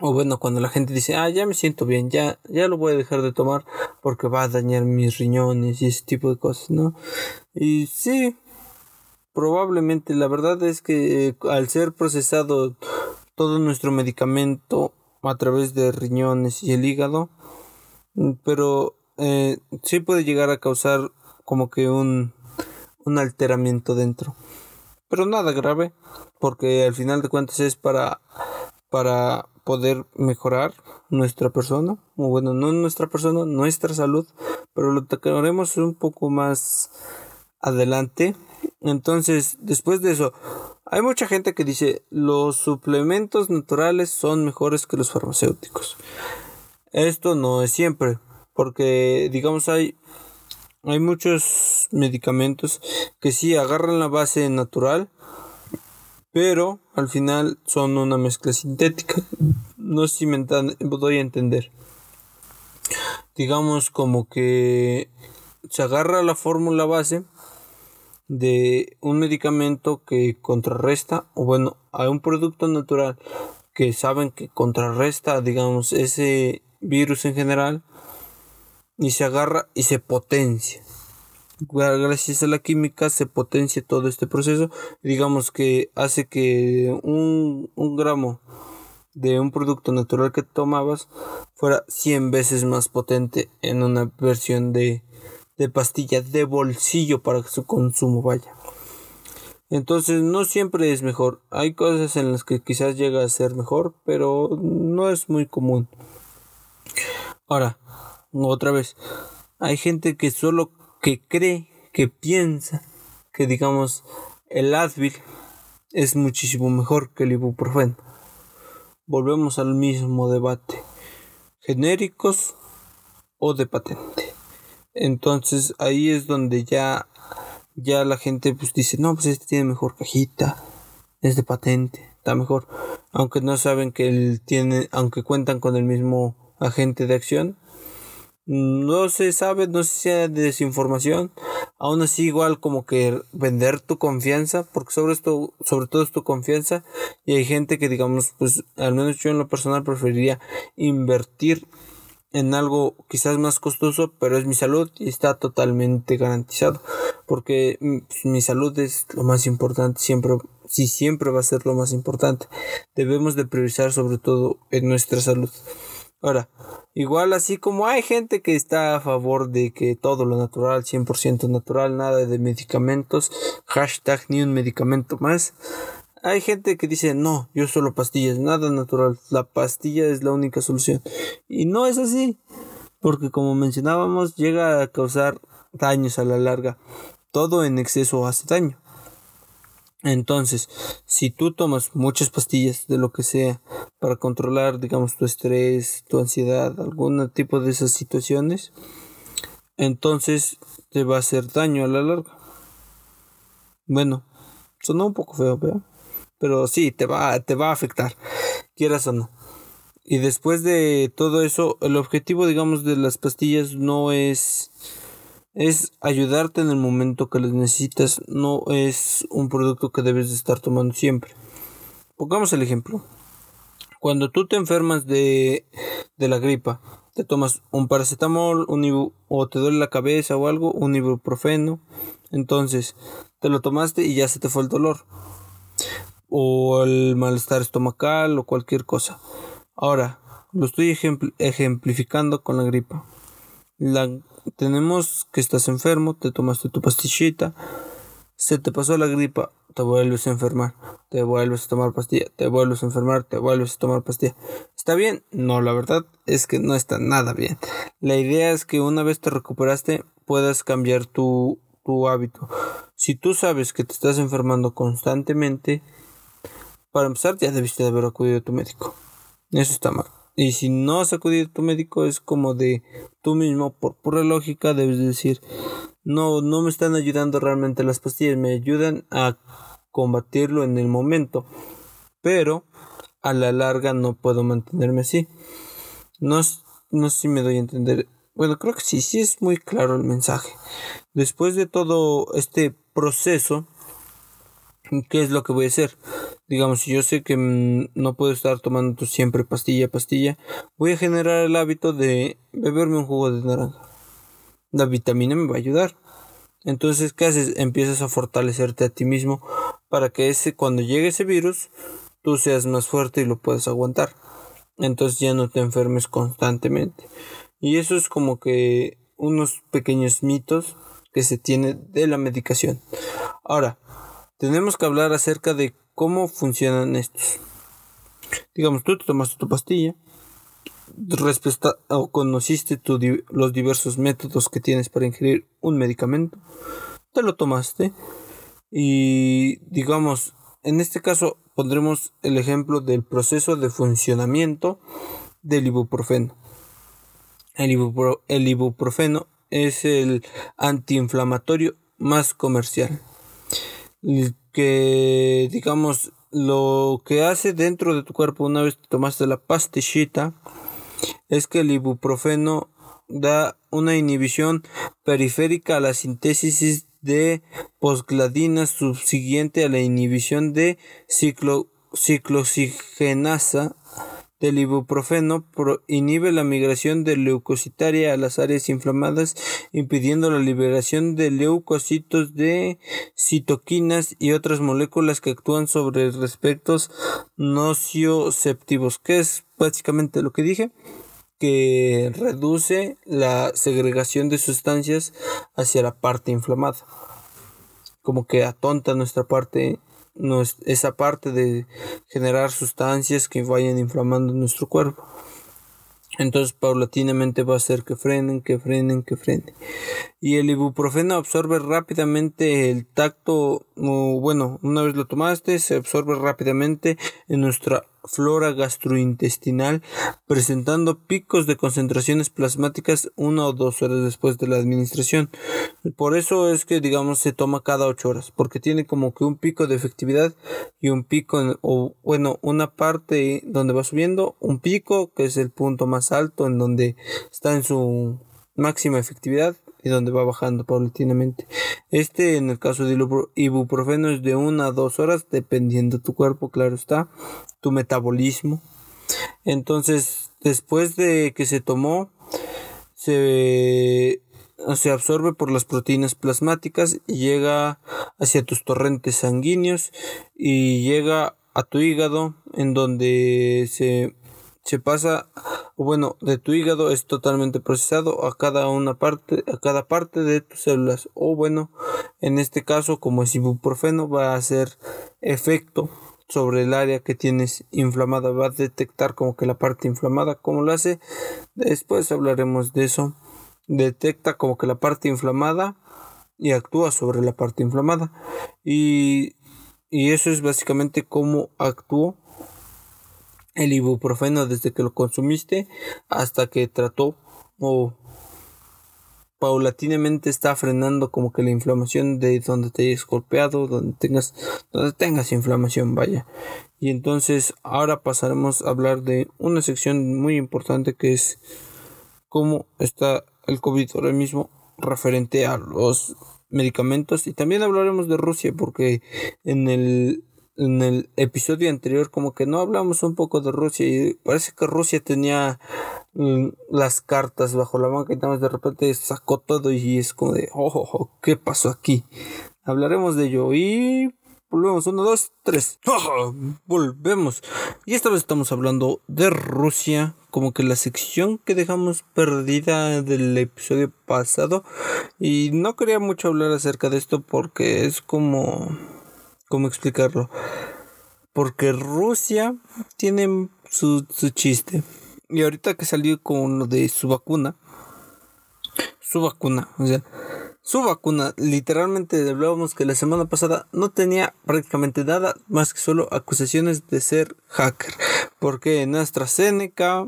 o bueno, cuando la gente dice, ah, ya me siento bien, ya, ya lo voy a dejar de tomar porque va a dañar mis riñones y ese tipo de cosas, ¿no? Y sí, probablemente la verdad es que eh, al ser procesado todo nuestro medicamento a través de riñones y el hígado, mm, pero eh, sí puede llegar a causar como que un, un alteramiento dentro. Pero nada grave, porque al final de cuentas es para, para poder mejorar nuestra persona, o bueno, no nuestra persona, nuestra salud, pero lo tocaremos un poco más adelante. Entonces, después de eso, hay mucha gente que dice los suplementos naturales son mejores que los farmacéuticos. Esto no es siempre, porque digamos hay hay muchos medicamentos que sí agarran la base natural, pero al final son una mezcla sintética. No sé si me doy a entender. Digamos como que se agarra la fórmula base de un medicamento que contrarresta, o bueno, hay un producto natural que saben que contrarresta, digamos, ese virus en general, y se agarra y se potencia. Gracias a la química se potencia todo este proceso. Digamos que hace que un, un gramo de un producto natural que tomabas fuera 100 veces más potente en una versión de, de pastilla de bolsillo para que su consumo vaya. Entonces no siempre es mejor. Hay cosas en las que quizás llega a ser mejor, pero no es muy común. Ahora, otra vez, hay gente que solo que cree, que piensa que digamos el Advil es muchísimo mejor que el ibuprofeno. Volvemos al mismo debate. Genéricos o de patente. Entonces ahí es donde ya ya la gente pues dice, "No, pues este tiene mejor cajita, es de patente, está mejor." Aunque no saben que él tiene, aunque cuentan con el mismo agente de acción, no se sabe, no sé si sea desinformación, aún así igual como que vender tu confianza, porque sobre esto, sobre todo es tu confianza, y hay gente que digamos, pues al menos yo en lo personal preferiría invertir en algo quizás más costoso, pero es mi salud y está totalmente garantizado, porque mm, pues, mi salud es lo más importante, siempre, sí, siempre va a ser lo más importante. Debemos de priorizar sobre todo en nuestra salud. Ahora, igual así como hay gente que está a favor de que todo lo natural, 100% natural, nada de medicamentos, hashtag ni un medicamento más. Hay gente que dice, no, yo solo pastillas, nada natural, la pastilla es la única solución. Y no es así, porque como mencionábamos, llega a causar daños a la larga. Todo en exceso hace daño. Entonces, si tú tomas muchas pastillas de lo que sea para controlar, digamos, tu estrés, tu ansiedad, algún tipo de esas situaciones, entonces te va a hacer daño a la larga. Bueno, sonó un poco feo, pero, pero sí, te va, te va a afectar, quieras o no. Y después de todo eso, el objetivo, digamos, de las pastillas no es es ayudarte en el momento que las necesitas, no es un producto que debes de estar tomando siempre. Pongamos el ejemplo. Cuando tú te enfermas de, de la gripa, te tomas un paracetamol o te duele la cabeza o algo, un ibuprofeno, entonces te lo tomaste y ya se te fue el dolor. O el malestar estomacal o cualquier cosa. Ahora, lo estoy ejemplificando con la gripa. La tenemos que estás enfermo, te tomaste tu pastillita, se te pasó la gripa, te vuelves a enfermar, te vuelves a tomar pastilla, te vuelves a enfermar, te vuelves a tomar pastilla. ¿Está bien? No, la verdad es que no está nada bien. La idea es que una vez te recuperaste puedas cambiar tu, tu hábito. Si tú sabes que te estás enfermando constantemente, para empezar ya debiste de haber acudido a tu médico. Eso está mal. Y si no has acudido a tu médico, es como de tú mismo, por pura lógica, debes decir, no, no me están ayudando realmente las pastillas, me ayudan a combatirlo en el momento, pero a la larga no puedo mantenerme así. No, no sé si me doy a entender. Bueno, creo que sí, sí es muy claro el mensaje. Después de todo este proceso, ¿qué es lo que voy a hacer? digamos, si yo sé que mm, no puedo estar tomando siempre pastilla, pastilla, voy a generar el hábito de beberme un jugo de naranja. La vitamina me va a ayudar. Entonces, ¿qué haces? Empiezas a fortalecerte a ti mismo para que ese, cuando llegue ese virus, tú seas más fuerte y lo puedas aguantar. Entonces ya no te enfermes constantemente. Y eso es como que unos pequeños mitos que se tiene de la medicación. Ahora, tenemos que hablar acerca de cómo funcionan estos. Digamos, tú te tomaste tu pastilla, respeta, o conociste los diversos métodos que tienes para ingerir un medicamento, te lo tomaste y digamos, en este caso pondremos el ejemplo del proceso de funcionamiento del ibuprofeno. El, el ibuprofeno es el antiinflamatorio más comercial que digamos lo que hace dentro de tu cuerpo una vez tomaste la pastillita es que el ibuprofeno da una inhibición periférica a la síntesis de posgladinas subsiguiente a la inhibición de ciclo, ciclosigenasa del ibuprofeno inhibe la migración de leucocitaria a las áreas inflamadas, impidiendo la liberación de leucocitos de citoquinas y otras moléculas que actúan sobre respectos nocioceptivos, que es básicamente lo que dije que reduce la segregación de sustancias hacia la parte inflamada. Como que atonta nuestra parte, esa parte de generar sustancias que vayan inflamando nuestro cuerpo. Entonces paulatinamente va a hacer que frenen, que frenen, que frenen. Y el ibuprofeno absorbe rápidamente el tacto, o bueno, una vez lo tomaste, se absorbe rápidamente en nuestra flora gastrointestinal, presentando picos de concentraciones plasmáticas una o dos horas después de la administración. Por eso es que, digamos, se toma cada ocho horas, porque tiene como que un pico de efectividad y un pico, o bueno, una parte donde va subiendo, un pico que es el punto más alto en donde está en su máxima efectividad y donde va bajando paulatinamente. Este, en el caso del ibuprofeno, es de una a dos horas, dependiendo tu cuerpo, claro está, tu metabolismo. Entonces, después de que se tomó, se, se absorbe por las proteínas plasmáticas llega hacia tus torrentes sanguíneos y llega a tu hígado en donde se se pasa, bueno, de tu hígado es totalmente procesado a cada una parte, a cada parte de tus células. O bueno, en este caso, como es ibuprofeno, va a hacer efecto sobre el área que tienes inflamada, va a detectar como que la parte inflamada, como lo hace, después hablaremos de eso. Detecta como que la parte inflamada y actúa sobre la parte inflamada. Y, y eso es básicamente cómo actúa el ibuprofeno desde que lo consumiste hasta que trató o paulatinamente está frenando como que la inflamación de donde te hayas golpeado, donde tengas, donde tengas inflamación, vaya. Y entonces ahora pasaremos a hablar de una sección muy importante que es cómo está el COVID ahora mismo referente a los medicamentos y también hablaremos de Rusia porque en el en el episodio anterior como que no hablamos un poco de Rusia y parece que Rusia tenía mm, las cartas bajo la manga y de repente sacó todo y es como de oh, oh, oh qué pasó aquí hablaremos de ello y volvemos. Uno dos tres. Volvemos. Y esta vez estamos hablando de Rusia como que la sección que dejamos perdida del episodio pasado. Y no quería mucho hablar acerca de esto porque es como cómo explicarlo. Porque Rusia tiene su, su chiste. Y ahorita que salió con lo de su vacuna, su vacuna, o sea, su vacuna, literalmente hablábamos que la semana pasada no tenía prácticamente nada más que solo acusaciones de ser hacker. Porque en AstraZeneca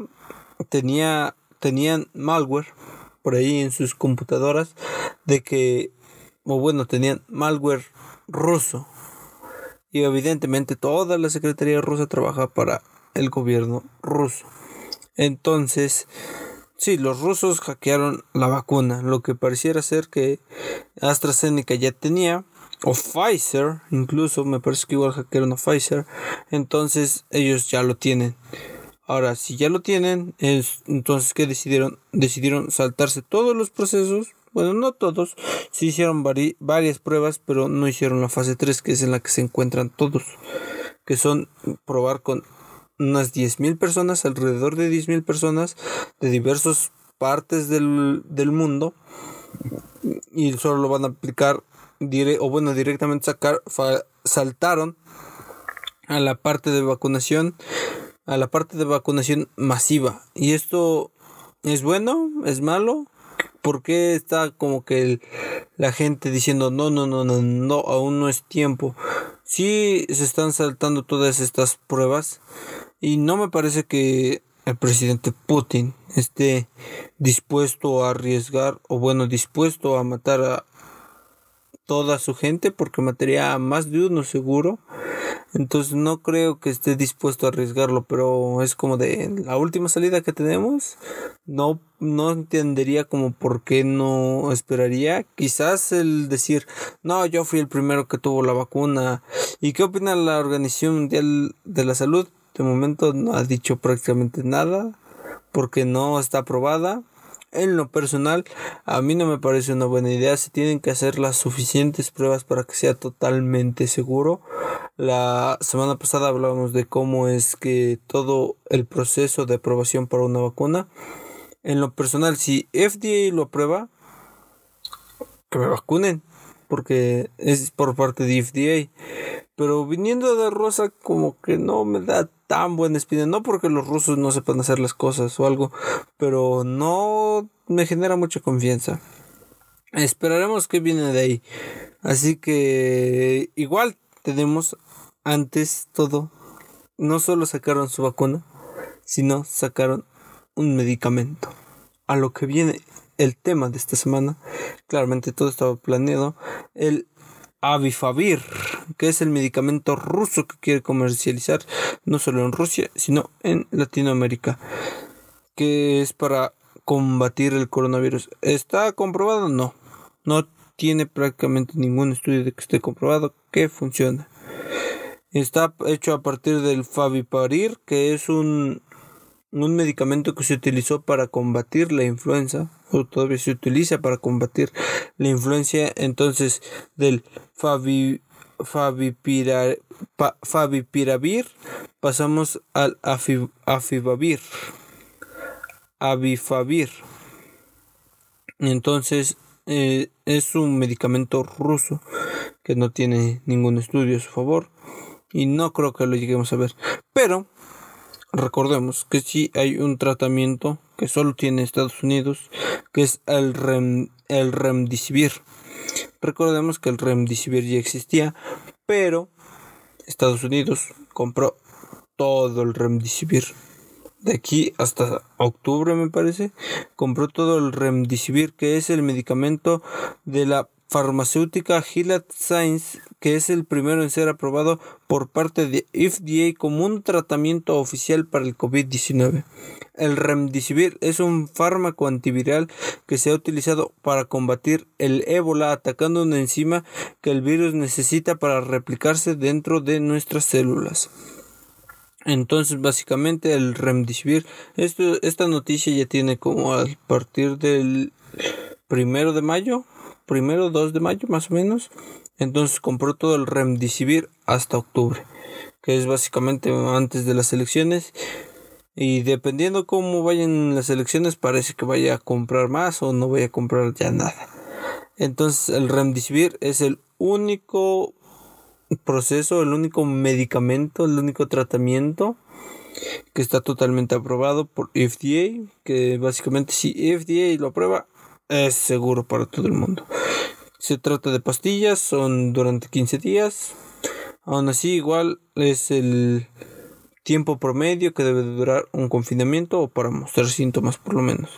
tenía, tenían malware por ahí en sus computadoras de que, o bueno, tenían malware ruso y evidentemente toda la Secretaría rusa trabaja para el gobierno ruso. Entonces, sí, los rusos hackearon la vacuna, lo que pareciera ser que AstraZeneca ya tenía, o Pfizer, incluso me parece que igual hackearon a Pfizer, entonces ellos ya lo tienen. Ahora, si ya lo tienen, es, entonces ¿qué decidieron? Decidieron saltarse todos los procesos bueno, no todos, sí hicieron varias pruebas, pero no hicieron la fase 3, que es en la que se encuentran todos, que son probar con unas 10.000 personas, alrededor de 10.000 personas de diversas partes del, del mundo, y solo lo van a aplicar, o bueno, directamente sacar, saltaron a la parte de vacunación, a la parte de vacunación masiva. Y esto es bueno, es malo, ¿Por qué está como que la gente diciendo no, no, no, no, no, aún no es tiempo? Sí se están saltando todas estas pruebas y no me parece que el presidente Putin esté dispuesto a arriesgar o bueno, dispuesto a matar a toda su gente porque mataría a más de uno seguro entonces no creo que esté dispuesto a arriesgarlo, pero es como de la última salida que tenemos. No, no entendería como por qué no esperaría. Quizás el decir, no, yo fui el primero que tuvo la vacuna. ¿Y qué opina la Organización Mundial de la Salud? De momento no ha dicho prácticamente nada porque no está aprobada. En lo personal, a mí no me parece una buena idea. Se tienen que hacer las suficientes pruebas para que sea totalmente seguro. La semana pasada hablábamos de cómo es que todo el proceso de aprobación para una vacuna. En lo personal, si FDA lo aprueba, que me vacunen, porque es por parte de FDA. Pero viniendo de Rosa, como que no me da tan buena espina. No porque los rusos no sepan hacer las cosas o algo, pero no me genera mucha confianza. Esperaremos que viene de ahí. Así que igual tenemos antes todo. No solo sacaron su vacuna, sino sacaron un medicamento. A lo que viene el tema de esta semana, claramente todo estaba planeado, el Avifavir, que es el medicamento ruso que quiere comercializar no solo en Rusia, sino en Latinoamérica, que es para combatir el coronavirus. ¿Está comprobado? No. No tiene prácticamente ningún estudio de que esté comprobado que funciona. Está hecho a partir del Faviparir, que es un un medicamento que se utilizó para combatir la influenza, todavía se utiliza para combatir la influencia, entonces del favi, favipiravir pasamos al afibavir, avifavir. Entonces eh, es un medicamento ruso que no tiene ningún estudio a su favor y no creo que lo lleguemos a ver. Pero recordemos que si hay un tratamiento que solo tiene Estados Unidos, que es el, rem, el remdesivir. Recordemos que el remdesivir ya existía, pero Estados Unidos compró todo el remdesivir. De aquí hasta octubre me parece, compró todo el remdesivir, que es el medicamento de la farmacéutica Gilead Science, que es el primero en ser aprobado por parte de FDA como un tratamiento oficial para el COVID-19. El remdesivir es un fármaco antiviral que se ha utilizado para combatir el ébola atacando una enzima que el virus necesita para replicarse dentro de nuestras células. Entonces, básicamente el remdesivir, esta noticia ya tiene como a partir del primero de mayo, primero 2 de mayo más o menos. Entonces compró todo el remdesivir hasta octubre, que es básicamente antes de las elecciones. Y dependiendo cómo vayan las elecciones, parece que vaya a comprar más o no vaya a comprar ya nada. Entonces el remdesivir es el único proceso, el único medicamento, el único tratamiento que está totalmente aprobado por FDA, que básicamente si FDA lo aprueba, es seguro para todo el mundo. Se trata de pastillas, son durante 15 días. Aún así, igual es el tiempo promedio que debe durar un confinamiento o para mostrar síntomas por lo menos.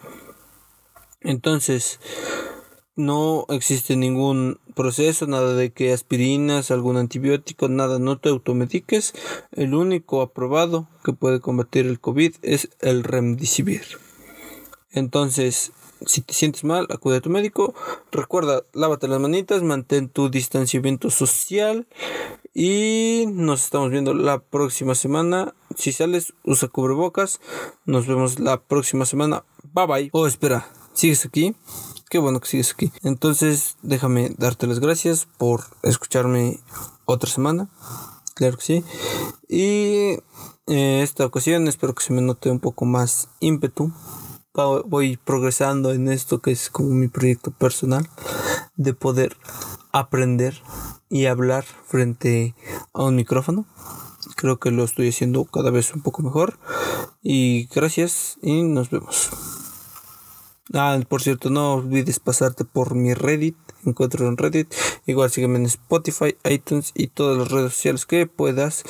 Entonces, no existe ningún proceso, nada de que aspirinas, algún antibiótico, nada, no te automediques. El único aprobado que puede combatir el COVID es el remdesivir. Entonces, si te sientes mal, acude a tu médico. Recuerda, lávate las manitas, mantén tu distanciamiento social y nos estamos viendo la próxima semana. Si sales, usa cubrebocas. Nos vemos la próxima semana. Bye bye. Oh, espera, ¿sigues aquí? Qué bueno que sigues aquí. Entonces, déjame darte las gracias por escucharme otra semana. Claro que sí. Y eh, esta ocasión espero que se me note un poco más ímpetu voy progresando en esto que es como mi proyecto personal de poder aprender y hablar frente a un micrófono. Creo que lo estoy haciendo cada vez un poco mejor. Y gracias y nos vemos. Ah, por cierto, no olvides pasarte por mi Reddit. Encuentro en Reddit. Igual sígueme en Spotify, iTunes y todas las redes sociales que puedas.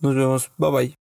Nos vemos. Bye bye.